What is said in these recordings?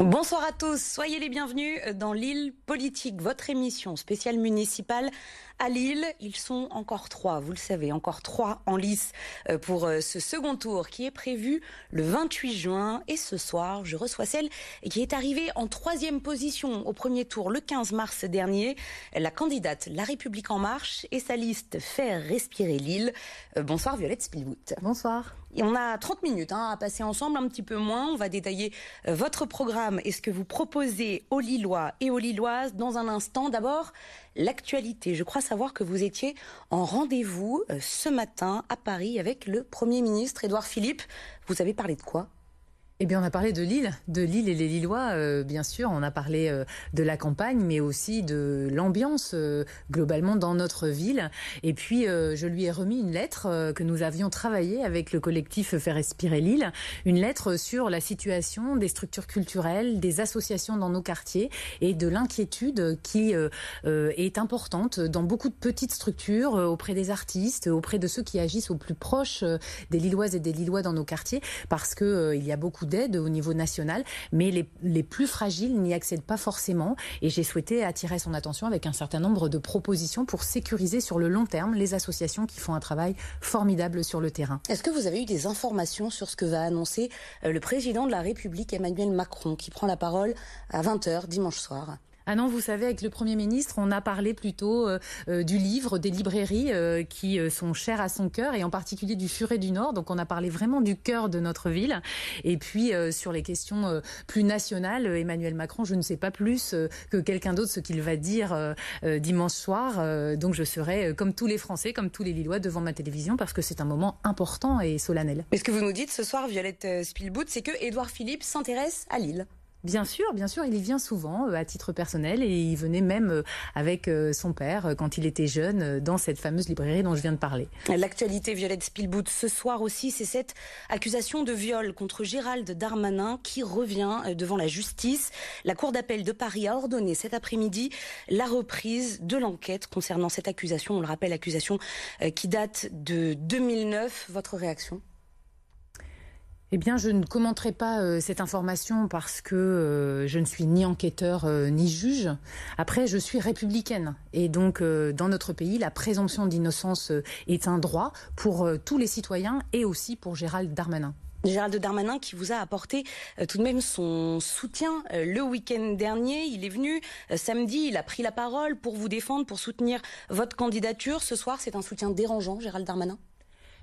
Bonsoir à tous, soyez les bienvenus dans l'île politique, votre émission spéciale municipale à Lille. Ils sont encore trois, vous le savez, encore trois en lice euh, pour euh, ce second tour qui est prévu le 28 juin. Et ce soir, je reçois celle qui est arrivée en troisième position au premier tour le 15 mars dernier, la candidate La République en marche et sa liste Faire respirer Lille. Euh, bonsoir Violette Spielwood. Bonsoir. Et on a 30 minutes hein, à passer ensemble, un petit peu moins. On va détailler votre programme et ce que vous proposez aux Lillois et aux Lilloises dans un instant. D'abord, l'actualité. Je crois savoir que vous étiez en rendez-vous euh, ce matin à Paris avec le Premier ministre Édouard Philippe. Vous avez parlé de quoi? Eh bien, on a parlé de Lille, de Lille et les Lillois, euh, bien sûr. On a parlé euh, de la campagne, mais aussi de l'ambiance euh, globalement dans notre ville. Et puis, je lui ai remis une lettre que nous avions travaillée avec le collectif Faire respirer Lille, une lettre sur la situation des structures culturelles, des associations dans nos quartiers et de l'inquiétude qui est importante dans beaucoup de petites structures auprès des artistes, auprès de ceux qui agissent au plus proche des Lilloises et des Lillois dans nos quartiers, parce que il y a beaucoup d'aide au niveau national, mais les, les plus fragiles n'y accèdent pas forcément. Et j'ai souhaité attirer son attention avec un certain nombre de propositions pour sécuriser sur le long terme les associations qui font un travail formidable sur le terrain. Est-ce que vous avez eu des informations sur ce que va annoncer euh, le président de la République, Emmanuel Macron, qui prend la parole à 20h dimanche soir? Ah non, vous savez, avec le Premier ministre, on a parlé plutôt euh, euh, du livre, des librairies euh, qui sont chères à son cœur, et en particulier du Furet du Nord. Donc on a parlé vraiment du cœur de notre ville. Et puis sur les questions plus nationales, Emmanuel Macron, je ne sais pas plus que quelqu'un d'autre ce qu'il va dire dimanche soir. donc je serai, comme tous les Français, comme tous les Lillois, devant ma télévision, parce que c'est un moment important et solennel. Mais ce que vous nous dites ce soir, Violette Spielbout, c'est que Édouard Philippe s'intéresse à Lille. Bien sûr, bien sûr, il y vient souvent euh, à titre personnel et il venait même euh, avec euh, son père quand il était jeune dans cette fameuse librairie dont je viens de parler. L'actualité Violette Spielboot ce soir aussi, c'est cette accusation de viol contre Gérald Darmanin qui revient devant la justice. La Cour d'appel de Paris a ordonné cet après-midi la reprise de l'enquête concernant cette accusation. On le rappelle, accusation qui date de 2009. Votre réaction? Eh bien, je ne commenterai pas euh, cette information parce que euh, je ne suis ni enquêteur euh, ni juge. Après, je suis républicaine. Et donc, dans notre pays, la présomption d'innocence est un droit pour tous les citoyens et aussi pour Gérald Darmanin. Gérald Darmanin qui vous a apporté tout de même son soutien le week-end dernier. Il est venu samedi, il a pris la parole pour vous défendre, pour soutenir votre candidature. Ce soir, c'est un soutien dérangeant, Gérald Darmanin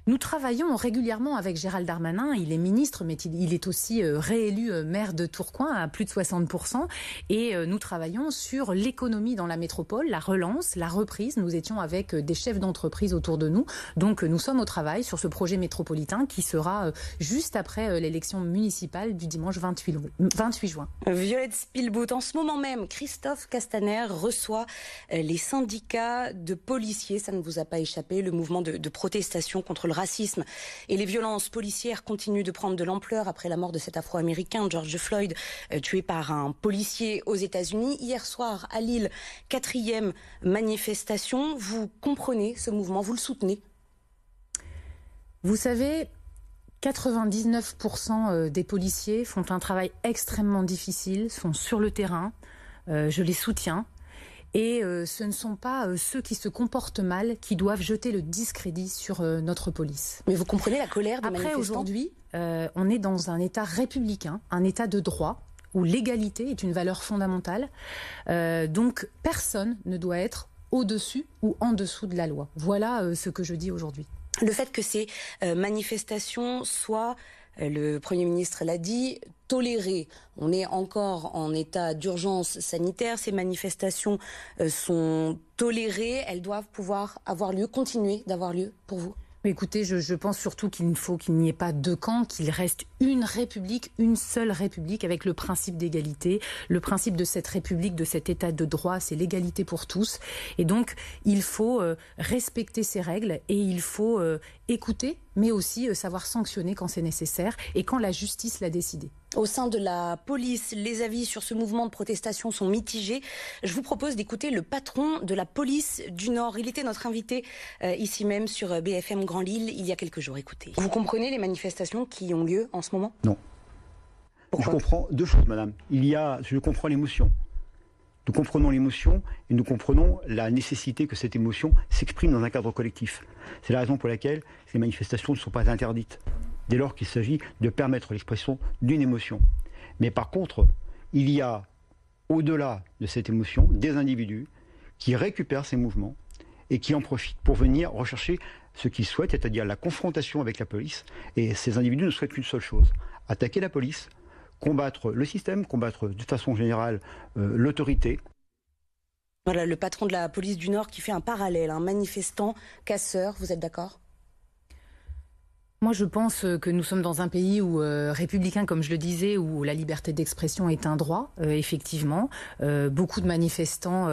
nous travaillons régulièrement avec Gérald Darmanin. Il est ministre, mais il est aussi euh, réélu euh, maire de Tourcoing à plus de 60%. Et euh, nous travaillons sur l'économie dans la métropole, la relance, la reprise. Nous étions avec des chefs d'entreprise autour de nous. Donc nous sommes au travail sur ce projet métropolitain qui sera juste après l'élection municipale du dimanche 28, 28 juin. Violette Spielbout, en ce moment même, Christophe Castaner reçoit les syndicats de policiers. Ça ne vous a pas échappé, le mouvement de, de protestation contre le racisme et les violences policières continuent de prendre de l'ampleur après la mort de cet Afro-Américain, George Floyd, euh, tué par un policier aux États-Unis. Hier soir, à Lille, quatrième manifestation. Vous comprenez ce mouvement, vous le soutenez? Vous savez, 99% euh, des policiers font un travail extrêmement difficile, sont sur le terrain. Euh, je les soutiens. Et euh, ce ne sont pas euh, ceux qui se comportent mal qui doivent jeter le discrédit sur euh, notre police. Mais vous comprenez la colère des Après, aujourd'hui, on est dans un État républicain, un État de droit, où l'égalité est une valeur fondamentale. donc, personne ne doit être au-dessus ou en dessous de la loi. Voilà ce que je dis aujourd'hui. Le fait que ces manifestations soient le Premier ministre l'a dit, toléré. On est encore en état d'urgence sanitaire. Ces manifestations euh, sont tolérées. Elles doivent pouvoir avoir lieu, continuer d'avoir lieu pour vous Écoutez, je, pense surtout qu'il faut qu'il n'y ait pas deux camps, qu'il reste une république, une seule république avec le principe d'égalité. Le principe de cette république, de cet état de droit, c'est l'égalité pour tous. Et donc, il faut euh, respecter ces règles et il faut écouter, mais aussi euh, savoir sanctionner quand c'est nécessaire et quand la justice l'a décidé. Au sein de la police, les avis sur ce mouvement de protestation sont mitigés. Je vous propose d'écouter le patron de la police du Nord. Il était notre invité euh, ici même sur euh, BFM Grand Lille il y a quelques jours. Écoutez. Vous comprenez les manifestations qui ont lieu en ce moment? Non. Je comprends deux choses, madame. Il y a, je comprends l'émotion. Nous comprenons l'émotion et nous comprenons la nécessité que cette émotion s'exprime dans un cadre collectif. C'est la raison pour laquelle ces manifestations ne sont pas interdites, dès lors qu'il s'agit de permettre l'expression d'une émotion. Mais par contre, il y a, au-delà de cette émotion, des individus qui récupèrent ces mouvements et qui en profitent pour venir rechercher ce qu'ils souhaitent, c'est-à-dire la confrontation avec la police. Et ces individus ne souhaitent qu'une seule chose, attaquer la police, combattre le système, combattre de façon générale euh, l'autorité. Voilà, le patron de la police du Nord qui fait un parallèle, un manifestant, casseur, vous êtes d'accord? Moi, je pense que nous sommes dans un pays où euh, républicain, comme je le disais, où la liberté d'expression est un droit, euh, effectivement. Euh, beaucoup de manifestants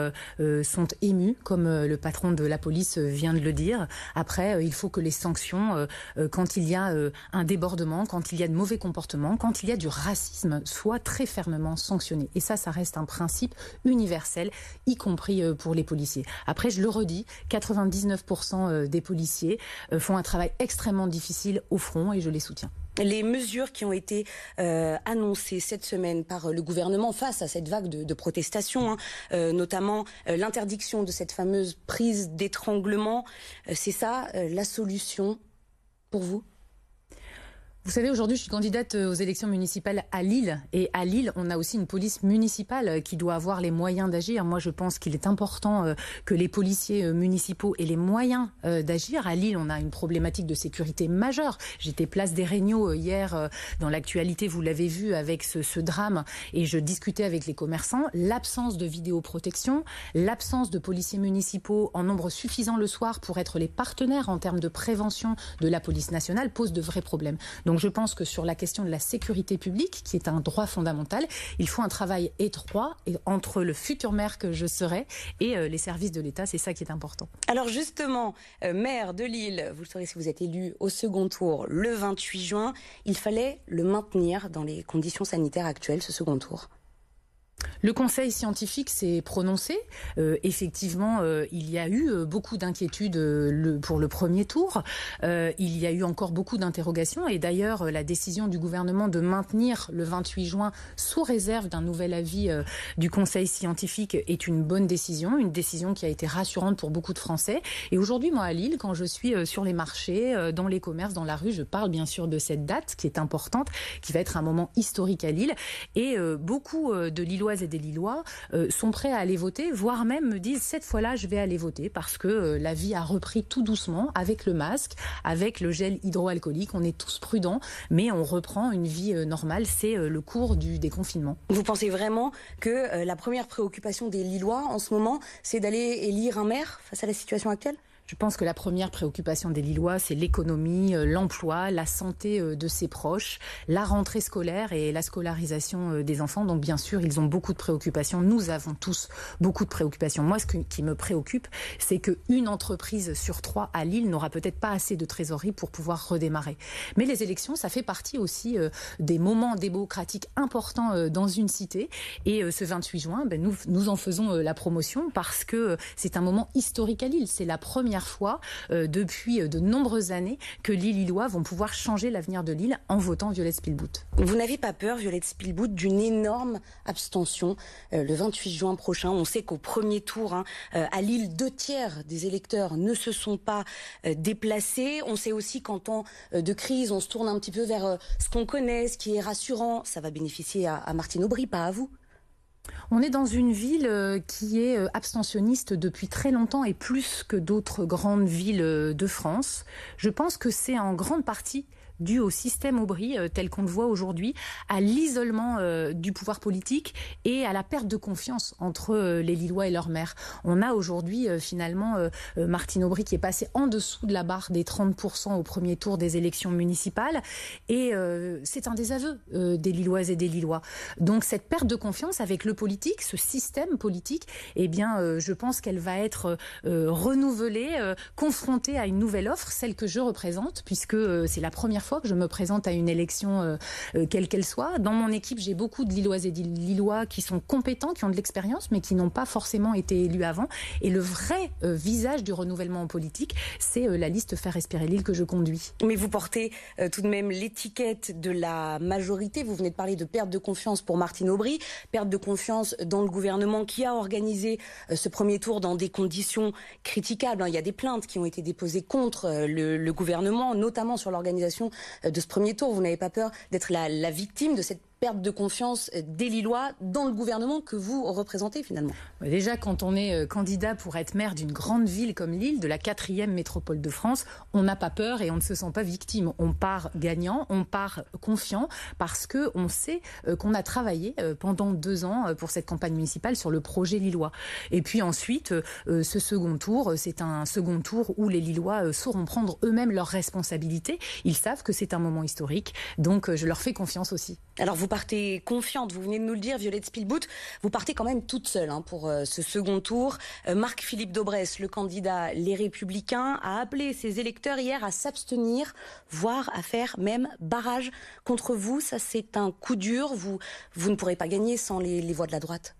sont émus, comme le patron de la police vient de le dire. Après, il faut que les sanctions, quand il y a un débordement, quand il y a de mauvais comportements, quand il y a du racisme, soient très fermement sanctionnés. Et ça, ça reste un principe universel, y compris pour les policiers. Après, je le redis, 99% des policiers font un travail extrêmement difficile au front et je les soutiens. Les mesures qui ont été euh, annoncées cette semaine par le gouvernement face à cette vague de, protestations, hein, euh, notamment euh, l'interdiction de cette fameuse prise d'étranglement, c'est ça la solution pour vous? Vous savez, aujourd'hui, je suis candidate euh, aux élections municipales à Lille. Et à Lille, on a aussi une police municipale euh, qui doit avoir les moyens d'agir. Moi, je pense qu'il est important euh, que les policiers municipaux aient les moyens d'agir. À Lille, on a une problématique de sécurité majeure. J'étais place des Régnaux hier dans l'actualité, vous l'avez vu, avec ce, drame. Et je discutais avec les commerçants. L'absence de vidéoprotection, l'absence de policiers municipaux en nombre suffisant le soir pour être les partenaires en termes de prévention de la police nationale pose de vrais problèmes. Donc je pense que sur la question de la sécurité publique, qui est un droit fondamental, il faut un travail étroit entre le futur maire que je serai et euh, les services de l'État. C'est ça qui est important. Alors justement, euh, maire de Lille, vous le saurez si vous êtes élu au second tour le 28 juin, il fallait le maintenir dans les conditions sanitaires actuelles, ce second tour. Le Conseil scientifique s'est prononcé. Euh, effectivement, euh, il y a eu euh, beaucoup d'inquiétudes pour le premier tour. il y a eu encore beaucoup d'interrogations. Et d'ailleurs, la décision du gouvernement de maintenir le 28 juin sous réserve d'un nouvel avis du Conseil scientifique est une bonne décision, une décision qui a été rassurante pour beaucoup de Français. Et aujourd'hui, moi, à Lille, quand je suis sur les marchés, dans les commerces, dans la rue, je parle bien sûr de cette date qui est importante, qui va être un moment historique à Lille. Et beaucoup de Lillois et des Lillois euh, sont prêts à aller voter, voire même me disent cette fois-là je vais aller voter parce que euh, la vie a repris tout doucement avec le masque, avec le gel hydroalcoolique. On est tous prudents, mais on reprend une vie euh, normale. C'est le cours du déconfinement. Vous pensez vraiment que la première préoccupation des Lillois en ce moment, c'est d'aller élire un maire face à la situation actuelle? Je pense que la première préoccupation des Lillois, c'est l'économie, euh, l'emploi, la santé euh, de ses proches, la rentrée scolaire et la scolarisation euh, des enfants. Donc bien sûr, ils ont beaucoup de préoccupations. Nous avons tous beaucoup de préoccupations. Moi, ce qui me préoccupe, c'est qu'une entreprise sur trois à Lille n'aura peut-être pas assez de trésorerie pour pouvoir redémarrer. Mais les élections, ça fait partie aussi des moments démocratiques importants dans une cité. Et ce 28 juin, ben, nous, nous en faisons la promotion parce que c'est un moment historique à Lille. C'est la première fois euh, depuis euh, de nombreuses années que les Lillois vont pouvoir changer l'avenir de Lille en votant Violette Spielbout. Vous n'avez pas peur, Violette Spielbout, d'une énorme abstention euh, le 28 juin prochain On sait qu'au premier tour, hein, à Lille, deux tiers des électeurs ne se sont pas déplacés. On sait aussi qu'en temps de crise, on se tourne un petit peu vers ce qu'on connaît, ce qui est rassurant. Ça va bénéficier à Martine Aubry, pas à vous. On est dans une ville euh, qui est euh, abstentionniste depuis très longtemps et plus que d'autres grandes villes euh, de France. Je pense que c'est en grande partie dû au système Aubry euh, tel qu'on le voit aujourd'hui, à l'isolement euh, du pouvoir politique et à la perte de confiance entre euh, les Lillois et leur maire. On a aujourd'hui finalement Martine Aubry qui est passée en dessous de la barre des 30% au premier tour des élections municipales et c'est un désaveu des Lilloises et des Lillois. Donc cette perte de confiance avec le politique, ce système politique, eh bien je pense qu'elle va être renouvelée, confrontée à une nouvelle offre, celle que je représente puisque c'est la première que je me présente à une élection, quelle qu'elle soit. Dans mon équipe, j'ai beaucoup de Lilloises et de Lillois qui sont compétents, qui ont de l'expérience, mais qui n'ont pas forcément été élus avant. Et le vrai visage du renouvellement en politique, c'est la liste Faire respirer l'île que je conduis. Mais vous portez tout de même l'étiquette de la majorité. Vous venez de parler de perte de confiance pour Martine Aubry, perte de confiance dans le gouvernement qui a organisé ce premier tour dans des conditions critiquables. Hein. Il y a des plaintes qui ont été déposées contre euh, le, gouvernement, notamment sur l'organisation euh, de ce premier tour. Vous n'avez pas peur d'être la, la victime de cette perte de confiance des Lillois dans le gouvernement que vous représentez finalement Déjà, quand on est euh, candidat pour être maire d'une grande ville comme Lille, de la quatrième métropole de France, on n'a pas peur et on ne se sent pas victime. On part gagnant, on part confiant parce que on sait euh, qu'on a travaillé euh, pendant deux ans pour cette campagne municipale sur le projet lillois. Et puis ensuite, ce second tour, c'est un second tour où les Lillois sauront prendre eux-mêmes leurs responsabilités. Ils savent que c'est un moment historique, donc je leur fais confiance aussi. Alors vous partez confiante, vous venez de nous le dire, Violette Spielbout, vous partez quand même toute seule hein, pour euh, ce second tour. Euh, Marc-Philippe Daubresse, le candidat Les Républicains, a appelé ses électeurs hier à s'abstenir, voire à faire même barrage contre vous. Ça, c'est un coup dur. Vous, vous ne pourrez pas gagner sans les voix de la droite.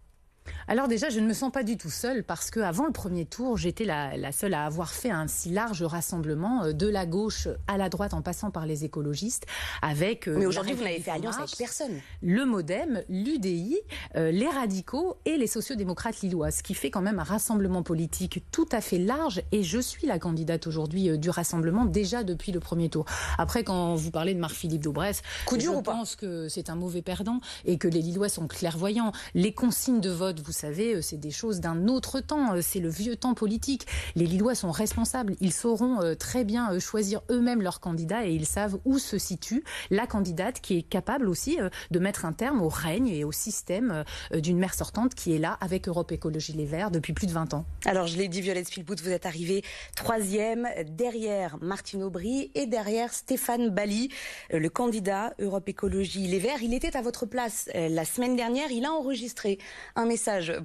Alors déjà, je ne me sens pas du tout seule parce que avant le premier tour, j'étais la, seule à avoir fait un si large rassemblement euh, de la gauche à la droite en passant par les écologistes avec. Euh, Mais aujourd'hui, vous n'avez fait alliance avec personne. Le MoDem, l'UDI, euh, les radicaux et les sociodémocrates lillois, ce qui fait quand même un rassemblement politique tout à fait large. Et je suis la candidate aujourd'hui du rassemblement déjà depuis le premier tour. Après, quand vous parlez de Marc-Philippe Daubresse, je pense que c'est un mauvais perdant et que les Lillois sont clairvoyants. Les consignes de vote vous savez, euh, c'est des choses d'un autre temps, euh, c'est le vieux temps politique. Les Lillois sont responsables, ils sauront euh, très bien choisir eux-mêmes leur candidat et ils savent où se situe la candidate qui est capable aussi de mettre un terme au règne et au système d'une maire sortante qui est là avec Europe Écologie Les Verts depuis plus de 20 ans. Alors je l'ai dit, Violette Spielbout, vous êtes arrivée troisième derrière Martine Aubry et derrière Stéphane Bali, le candidat Europe Écologie Les Verts. Il était à votre place la semaine dernière, il a enregistré un message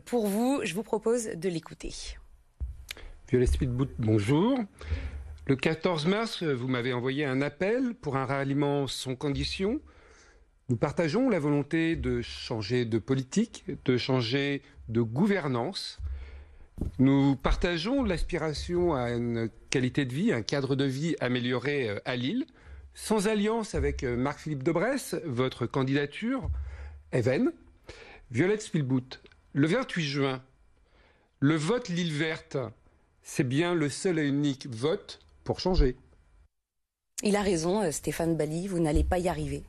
pour vous. Je vous propose de l'écouter. Violet Speedboot, bonjour. Le 14 mars, vous m'avez envoyé un appel pour un ralliement sans condition. Nous partageons la volonté de changer de politique, de changer de gouvernance. Nous partageons l'aspiration à une qualité de vie, un cadre de vie amélioré euh, à Lille. Sans alliance avec euh, Marc-Philippe Debresse, votre candidature est vaine. Violette Spielboot, le 28 juin, le vote Lille verte, c'est bien le seul et unique vote pour changer. Il a raison, euh, Stéphane Bali, vous n'allez pas y arriver.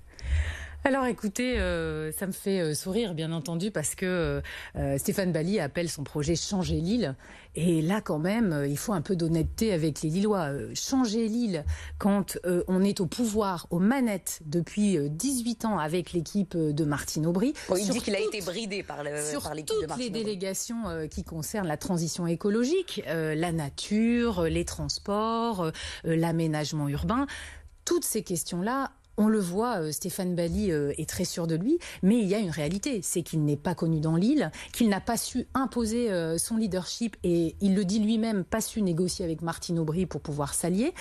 Alors écoutez, euh, ça me fait euh, sourire bien entendu parce que euh, Stéphane Bali appelle son projet Changer l'île. Et là quand même, il faut un peu d'honnêteté avec les Lillois. changer l'île quand on est au pouvoir, aux manettes depuis 18 ans avec l'équipe de Martine Aubry. il dit qu'il a été bridé par, l'équipe de Martine les délégations qui concernent la transition écologique, la nature, les transports, l'aménagement urbain. Toutes ces questions-là, on le voit, euh, Stéphane Bali euh, est très sûr de lui, mais il y a une réalité, c'est qu'il n'est pas connu dans l'île, qu'il n'a pas su imposer euh, son leadership et il le dit lui-même, pas su négocier avec Martine Aubry pour pouvoir s'allier.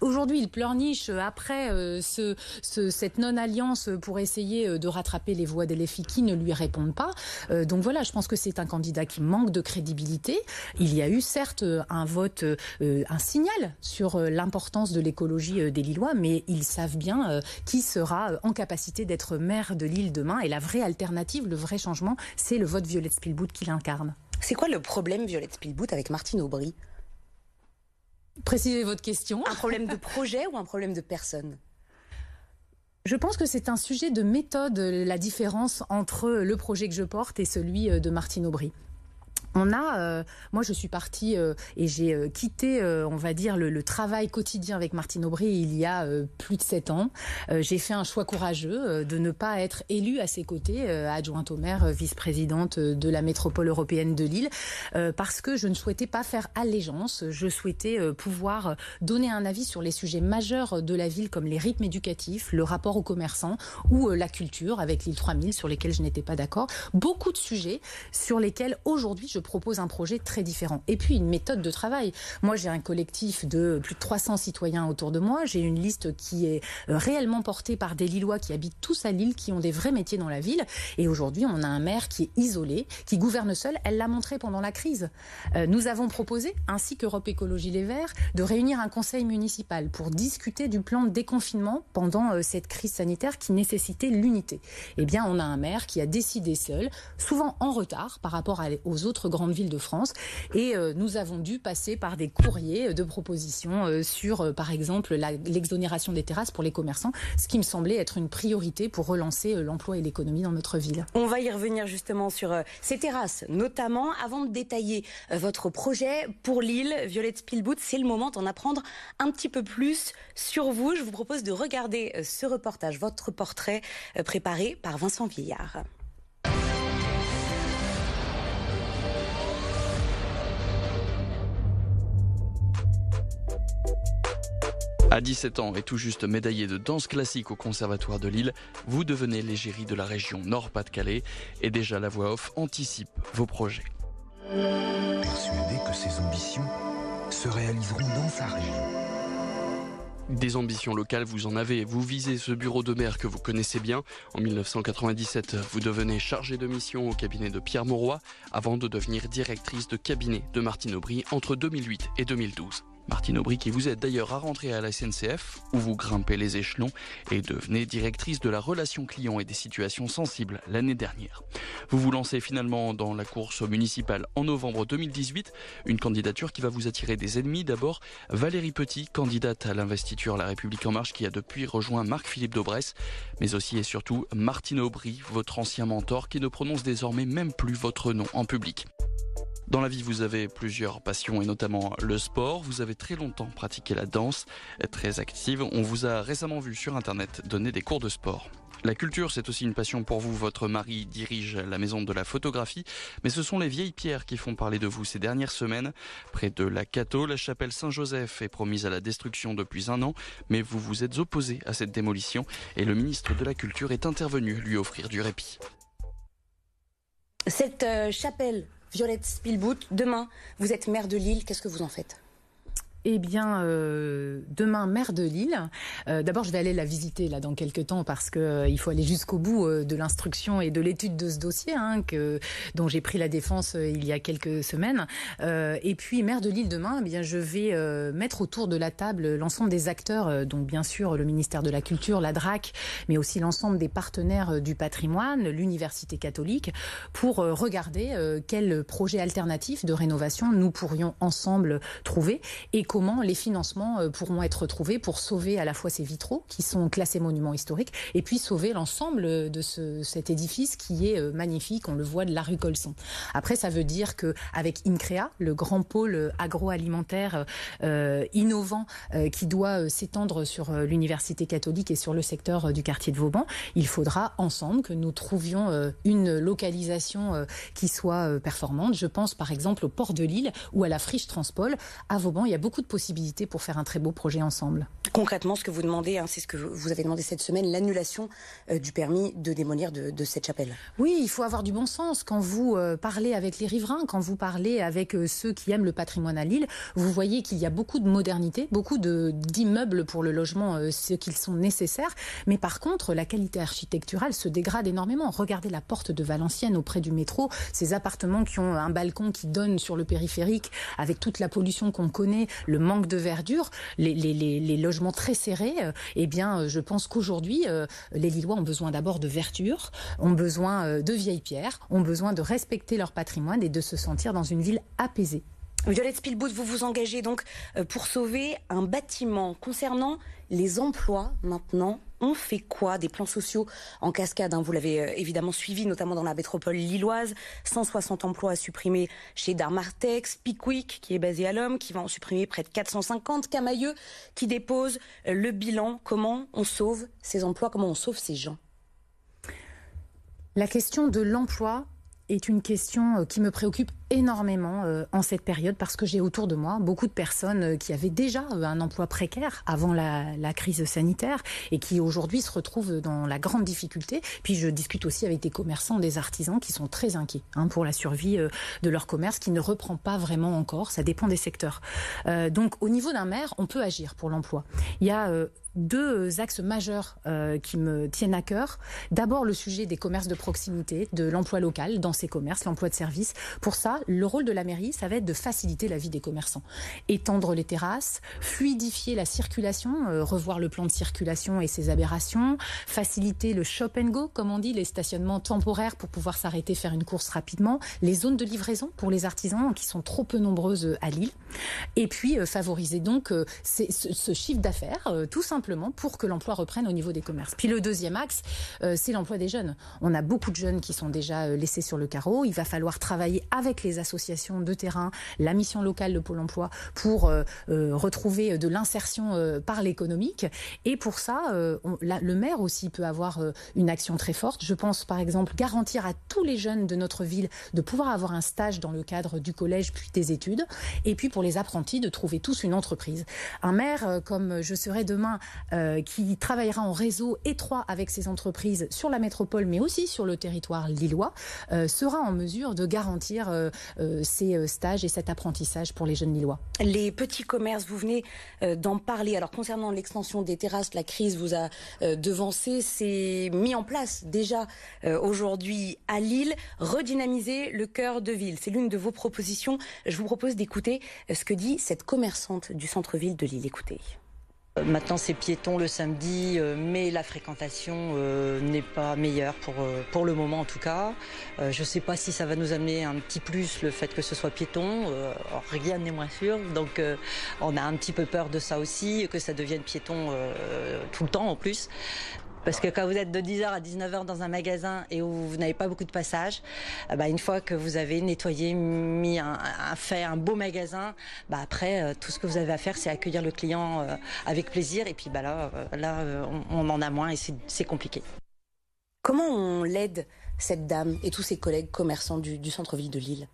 Aujourd'hui, il pleurniche après ce, cette non-alliance pour essayer de rattraper les voix des LFI qui ne lui répondent pas. donc voilà, je pense que c'est un candidat qui manque de crédibilité. Il y a eu certes un vote, un signal sur l'importance de l'écologie des Lillois, mais ils savent bien euh, qui sera euh, en capacité d'être maire de l'île demain. Et la vraie alternative, le vrai changement, c'est le vote Violette Spielbout qui l'incarne. C'est quoi le problème, Violette Spielbout, avec Martine Aubry? Précisez votre question. Un problème de projet ou un problème de personne? Je pense que c'est un sujet de méthode, la différence entre le projet que je porte et celui euh, de Martine Aubry. On a, euh, moi je suis partie euh, et j'ai euh, quitté, on va dire, le, travail quotidien avec Martine Aubry il y a plus de sept ans. j'ai fait un choix courageux de ne pas être élue à ses côtés, adjointe au maire, vice-présidente de la métropole européenne de Lille, parce que je ne souhaitais pas faire allégeance. Je souhaitais pouvoir donner un avis sur les sujets majeurs de la ville, comme les rythmes éducatifs, le rapport aux commerçants ou la culture avec l'île 3000, sur lesquels je n'étais pas d'accord. Beaucoup de sujets sur lesquels aujourd'hui je propose un projet très différent. Et puis une méthode de travail. Moi, j'ai un collectif de plus de 300 citoyens autour de moi. J'ai une liste qui est euh, réellement portée par des Lillois qui habitent tous à Lille, qui ont des vrais métiers dans la ville. Et aujourd'hui, on a un maire qui est isolé, qui gouverne seul. Elle l'a montré pendant la crise. Euh, nous avons proposé, ainsi qu'Europe Écologie Les Verts, de réunir un conseil municipal pour discuter du plan de déconfinement pendant euh, cette crise sanitaire qui nécessitait l'unité. Eh bien, on a un maire qui a décidé seul, souvent en retard par rapport aux autres grandes villes de France. Et euh, nous avons dû passer par des courriers de propositions euh, sur, euh, par exemple, l'exonération des terrasses pour les commerçants, ce qui me semblait être une priorité pour relancer l'emploi et l'économie dans notre ville. On va y revenir justement sur ces terrasses, notamment avant de détailler votre projet pour Lille. Violette Spielboot, c'est le moment d'en apprendre un petit peu plus sur vous. Je vous propose de regarder ce reportage, votre portrait préparé par Vincent Vieillard. À 17 ans et tout juste médaillé de danse classique au Conservatoire de Lille, vous devenez l'égérie de la région Nord-Pas-de-Calais et déjà la voix off anticipe vos projets. Persuadé que ses ambitions se réaliseront dans sa région. Des ambitions locales, vous en avez. Vous visez ce bureau de maire que vous connaissez bien. En 1997, vous devenez chargée de mission au cabinet de Pierre Mauroy avant de devenir directrice de cabinet de Martine Aubry entre 2008 et 2012. Martine Aubry qui vous aide d'ailleurs à rentrer à la SNCF, où vous grimpez les échelons et devenez directrice de la relation client et des situations sensibles l'année dernière. Vous vous lancez finalement dans la course municipale en novembre 2018, une candidature qui va vous attirer des ennemis. D'abord, Valérie Petit, candidate à l'investiture La République En Marche, qui a depuis rejoint Marc-Philippe Daubresse, mais aussi et surtout Martine Aubry, votre ancien mentor, qui ne prononce désormais même plus votre nom en public. Dans la vie, vous avez plusieurs passions et notamment le sport. Vous avez très longtemps pratiqué la danse, très active. On vous a récemment vu sur Internet donner des cours de sport. La culture, c'est aussi une passion pour vous. Votre mari dirige la maison de la photographie, mais ce sont les vieilles pierres qui font parler de vous ces dernières semaines. Près de la Cato, la chapelle Saint-Joseph est promise à la destruction depuis un an, mais vous vous êtes opposé à cette démolition et le ministre de la Culture est intervenu lui offrir du répit. Cette euh, chapelle Violette Spielboot, demain, vous êtes maire de Lille, qu'est-ce que vous en faites? Eh bien, euh, demain, maire de Lille. Euh, d'abord, je vais aller la visiter là dans quelques temps parce que euh, il faut aller jusqu'au bout de l'instruction et de l'étude de ce dossier hein, que dont j'ai pris la défense il y a quelques semaines. et puis, maire de Lille demain, eh bien, je vais mettre autour de la table l'ensemble des acteurs, donc bien sûr le ministère de la Culture, la DRAC, mais aussi l'ensemble des partenaires du patrimoine, l'université catholique, pour regarder quels projets alternatifs de rénovation nous pourrions ensemble trouver et comment les financements euh, pourront être trouvés pour sauver à la fois ces vitraux qui sont classés monuments historiques et puis sauver l'ensemble de ce, cet édifice qui est euh, magnifique, on le voit de la rue Colson. Après, ça veut dire que avec Increa, le grand pôle agroalimentaire euh, innovant qui doit s'étendre sur l'université catholique et sur le secteur du quartier de Vauban, il faudra ensemble que nous trouvions une localisation qui soit performante. Je pense par exemple au port de Lille ou à la friche Transpol. À Vauban, il y a beaucoup de possibilités pour faire un très beau projet ensemble. Concrètement, ce que vous demandez, hein, c'est ce que vous avez demandé cette semaine, l'annulation euh, du permis de démolir de, cette chapelle. Oui, il faut avoir du bon sens. Quand vous euh, parlez avec les riverains, quand vous parlez avec euh, ceux qui aiment le patrimoine à Lille, vous voyez qu'il y a beaucoup de modernité, beaucoup d'immeubles pour le logement, ce qu'ils sont nécessaires. Mais par contre, la qualité architecturale se dégrade énormément. Regardez la porte de Valenciennes auprès du métro, ces appartements qui ont un balcon qui donne sur le périphérique, avec toute la pollution qu'on connaît, le manque de verdure, les, logements très serrés, euh, eh bien, euh, je pense qu'aujourd'hui, euh, les Lillois ont besoin d'abord de verdure, ont besoin de vieilles pierres, ont besoin de respecter leur patrimoine et de se sentir dans une ville apaisée. Violette Spielboot, vous vous engagez donc pour sauver un bâtiment. Concernant les emplois maintenant, on fait quoi des plans sociaux en cascade hein? Vous l'avez euh, évidemment suivi, notamment dans la métropole lilloise. 160 emplois supprimés chez Darmartex, Pickwick, qui est basé à l'homme, qui va en supprimer près de 450. Camailleux, qui dépose euh, le bilan. Comment on sauve ces emplois? Comment on sauve ces gens? La question de l'emploi est une question euh, qui me préoccupe énormément en cette période parce que j'ai autour de moi beaucoup de personnes qui avaient déjà un emploi précaire avant la, crise sanitaire et qui aujourd'hui se retrouvent dans la grande difficulté. Puis je discute aussi avec des commerçants, des artisans qui sont très inquiets hein, pour la survie de leur commerce qui ne reprend pas vraiment encore. Ça dépend des secteurs. donc au niveau d'un maire, on peut agir pour l'emploi. Il y a deux axes majeurs euh, qui me tiennent à cœur. D'abord, le sujet des commerces de proximité, de l'emploi local dans ces commerces, l'emploi de services. Pour ça, le rôle de la mairie, ça va être de faciliter la vie des commerçants. Étendre les terrasses, fluidifier la circulation, euh, revoir le plan de circulation et ses aberrations, faciliter le shop and go, comme on dit, les stationnements temporaires pour pouvoir s'arrêter, faire une course rapidement, les zones de livraison pour les artisans qui sont trop peu nombreuses à Lille. Et puis, euh, favoriser donc ce, ce, chiffre d'affaires, tout simplement pour que l'emploi reprenne au niveau des commerces. Puis le deuxième axe, euh, c'est l'emploi des jeunes. On a beaucoup de jeunes qui sont déjà euh, laissés sur le carreau. Il va falloir travailler avec les associations de terrain, la mission locale de Pôle emploi pour euh, retrouver de l'insertion par l'économique. Et pour ça, le maire aussi peut avoir une action très forte. Je pense par exemple garantir à tous les jeunes de notre ville de pouvoir avoir un stage dans le cadre du collège puis des études. Et puis pour les apprentis de trouver tous une entreprise. Un maire comme je serai demain euh, qui travaillera en réseau étroit avec ces entreprises sur la métropole, mais aussi sur le territoire lillois, euh, sera en mesure de garantir euh, ces stages et cet apprentissage pour les jeunes lillois. Les petits commerces, vous venez d'en parler. Alors concernant l'extension des terrasses, la crise vous a devancé. C'est mis en place déjà aujourd'hui à Lille, redynamiser le cœur de ville. C'est l'une de vos propositions. Je vous propose d'écouter ce que dit cette commerçante du centre-ville de Lille. Écoutez. Euh, maintenant c'est piéton le samedi, euh, mais la fréquentation euh, n'est pas meilleure pour, pour le moment en tout cas. je ne sais pas si ça va nous amener un petit plus le fait que ce soit piéton. rien n'est moins sûr, donc on a un petit peu peur de ça aussi, que ça devienne piéton tout le temps en plus. Parce que quand vous êtes de 10h à 19h dans un magasin et où vous n'avez pas beaucoup de passages, euh, bah, une fois que vous avez nettoyé, mis un, fait un beau magasin, bah, après, euh, tout ce que vous avez à faire, c'est accueillir le client euh, avec plaisir. Et puis bah, là, là on, en a moins et c'est compliqué. Comment on l'aide, cette dame et tous ses collègues commerçants du, du centre-ville de Lille?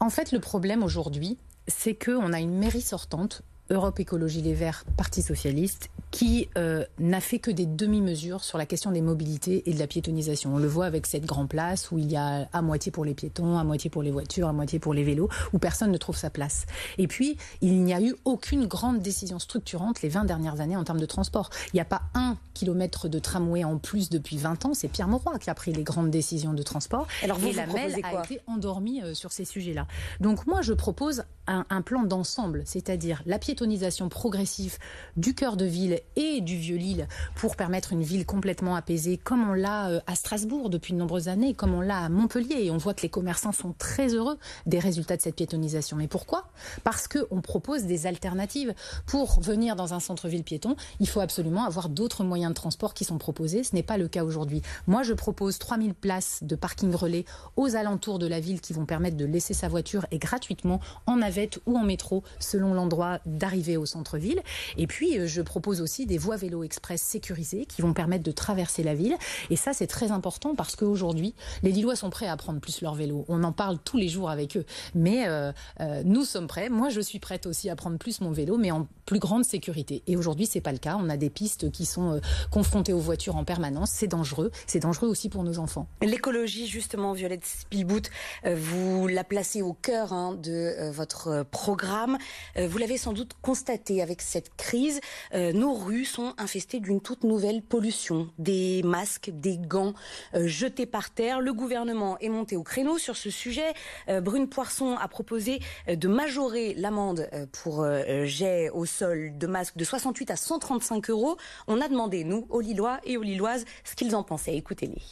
En fait, le problème aujourd'hui, c'est qu'on a une mairie sortante Europe Écologie Les Verts, Parti Socialiste, qui euh, n'a fait que des demi-mesures sur la question des mobilités et de la piétonisation. On le voit avec cette grande place où il y a à moitié pour les piétons, à moitié pour les voitures, à moitié pour les vélos, où personne ne trouve sa place. Et puis, il n'y a eu aucune grande décision structurante les 20 dernières années en termes de transport. Il n'y a pas un kilomètre de tramway en plus depuis 20 ans. C'est Pierre Mauroy qui a pris les grandes décisions de transport. Alors vous, et la MEL a été endormie euh, sur ces sujets-là. Donc moi, je propose un, un plan d'ensemble, c'est-à-dire la piétonisation progressive du cœur de ville et du Vieux-Lille pour permettre une ville complètement apaisée, comme on l'a euh, à Strasbourg depuis de nombreuses années, comme on l'a à Montpellier. Et on voit que les commerçants sont très heureux des résultats de cette piétonisation. Mais pourquoi? Parce qu'on propose des alternatives. Pour venir dans un centre-ville piéton, il faut absolument avoir d'autres moyens de transport qui sont proposés. Ce n'est pas le cas aujourd'hui. Moi, je propose 3000 places de parking relais aux alentours de la ville qui vont permettre de laisser sa voiture et gratuitement en navette ou en métro selon l'endroit d'arrivée au centre-ville. Et puis, euh, je propose aussi des voies vélo express sécurisées qui vont permettre de traverser la ville. Et ça, c'est très important parce qu'aujourd'hui, les Lillois sont prêts à prendre plus leur vélo. On en parle tous les jours avec eux. Mais euh, euh, nous sommes prêts. Moi, je suis prête aussi à prendre plus mon vélo, mais en plus grande sécurité. Et aujourd'hui, c'est pas le cas. On a des pistes qui sont euh, confrontées aux voitures en permanence. C'est dangereux. C'est dangereux aussi pour nos enfants. L'écologie, justement, Violette Spielbout, vous la placez au cœur hein, de votre programme. vous l'avez sans doute constaté avec cette crise. nos rues sont infestés d'une toute nouvelle pollution. Des masques, des gants euh, jetés par terre. Le gouvernement est monté au créneau sur ce sujet. Euh, Brune Poisson a proposé euh, de majorer l'amende pour jet au sol de masques de 68 à 135 euros. On a demandé, nous, aux Lillois et aux Lilloises, ce qu'ils en pensaient. Écoutez-les.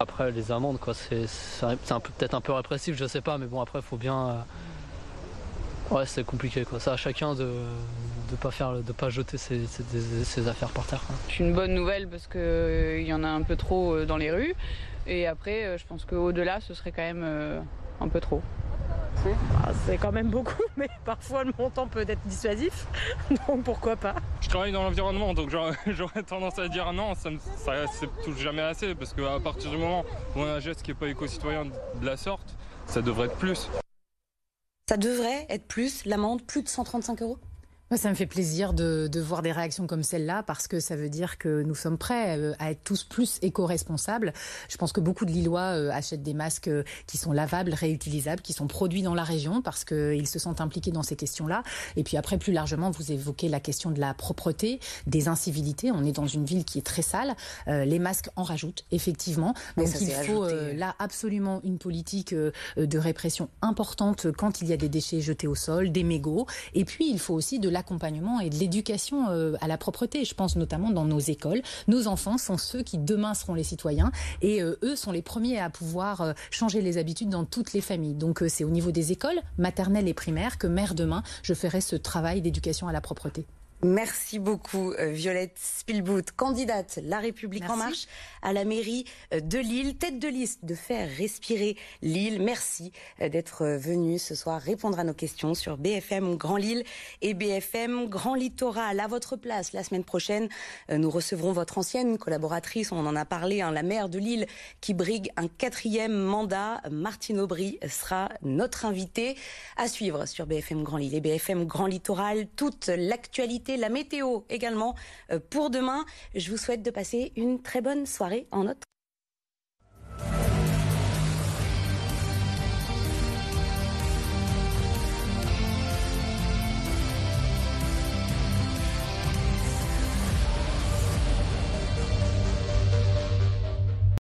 Après, les amendes, quoi, c'est peut-être un peu répressif, je sais pas, mais bon, après, faut bien. Ouais, c'est compliqué, quoi. Ça à chacun de, de pas faire, de pas jeter ses, affaires par terre. C'est une bonne nouvelle parce qu'il euh, y en a un peu trop euh, dans les rues. Et après, euh, je pense qu'au-delà, ce serait quand même un peu trop. Bah, c'est quand même beaucoup, mais parfois le montant peut être dissuasif, donc pourquoi pas? Je travaille dans l'environnement, donc j'aurais tendance à dire non, ça, ça touche jamais assez, parce qu'à partir du moment où on a un geste qui n'est pas éco-citoyen de la sorte, ça devrait être plus. Ça devrait être plus, l'amende, plus de 135 euros? Ça me fait plaisir de, de voir des réactions comme celle-là parce que ça veut dire que nous sommes prêts euh, à être tous plus éco-responsables. Je pense que beaucoup de Lillois euh, achètent des masques euh, qui sont lavables, réutilisables, qui sont produits dans la région parce qu'ils se sentent impliqués dans ces questions-là. Et puis après, plus largement, vous évoquez la question de la propreté, des incivilités. On est dans une ville qui est très sale. les masques en rajoutent, effectivement. Donc il faut là absolument une politique de répression importante quand il y a des déchets jetés au sol, des mégots. Et puis il faut aussi de la l'accompagnement et de l'éducation euh, à la propreté. Je pense notamment dans nos écoles. Nos enfants sont ceux qui demain seront les citoyens et euh, eux sont les premiers à pouvoir euh, changer les habitudes dans toutes les familles. Donc c'est au niveau des écoles maternelles et primaires que mère demain, je ferai ce travail d'éducation à la propreté. Merci beaucoup euh, Violette Spielboot, candidate La République en marche à la mairie euh, de Lille, tête de liste de faire respirer Lille. Merci euh, d'être venue ce soir répondre à nos questions sur BFM Grand Lille et BFM Grand Littoral. À votre place, la semaine prochaine, nous recevrons votre ancienne collaboratrice, on en a parlé, hein, la maire de Lille qui brigue un quatrième mandat. Martine Aubry sera notre invitée à suivre sur BFM Grand Lille et BFM Grand Littoral. Toute l'actualité la météo également euh, pour demain. Je vous souhaite de passer une très bonne soirée en notre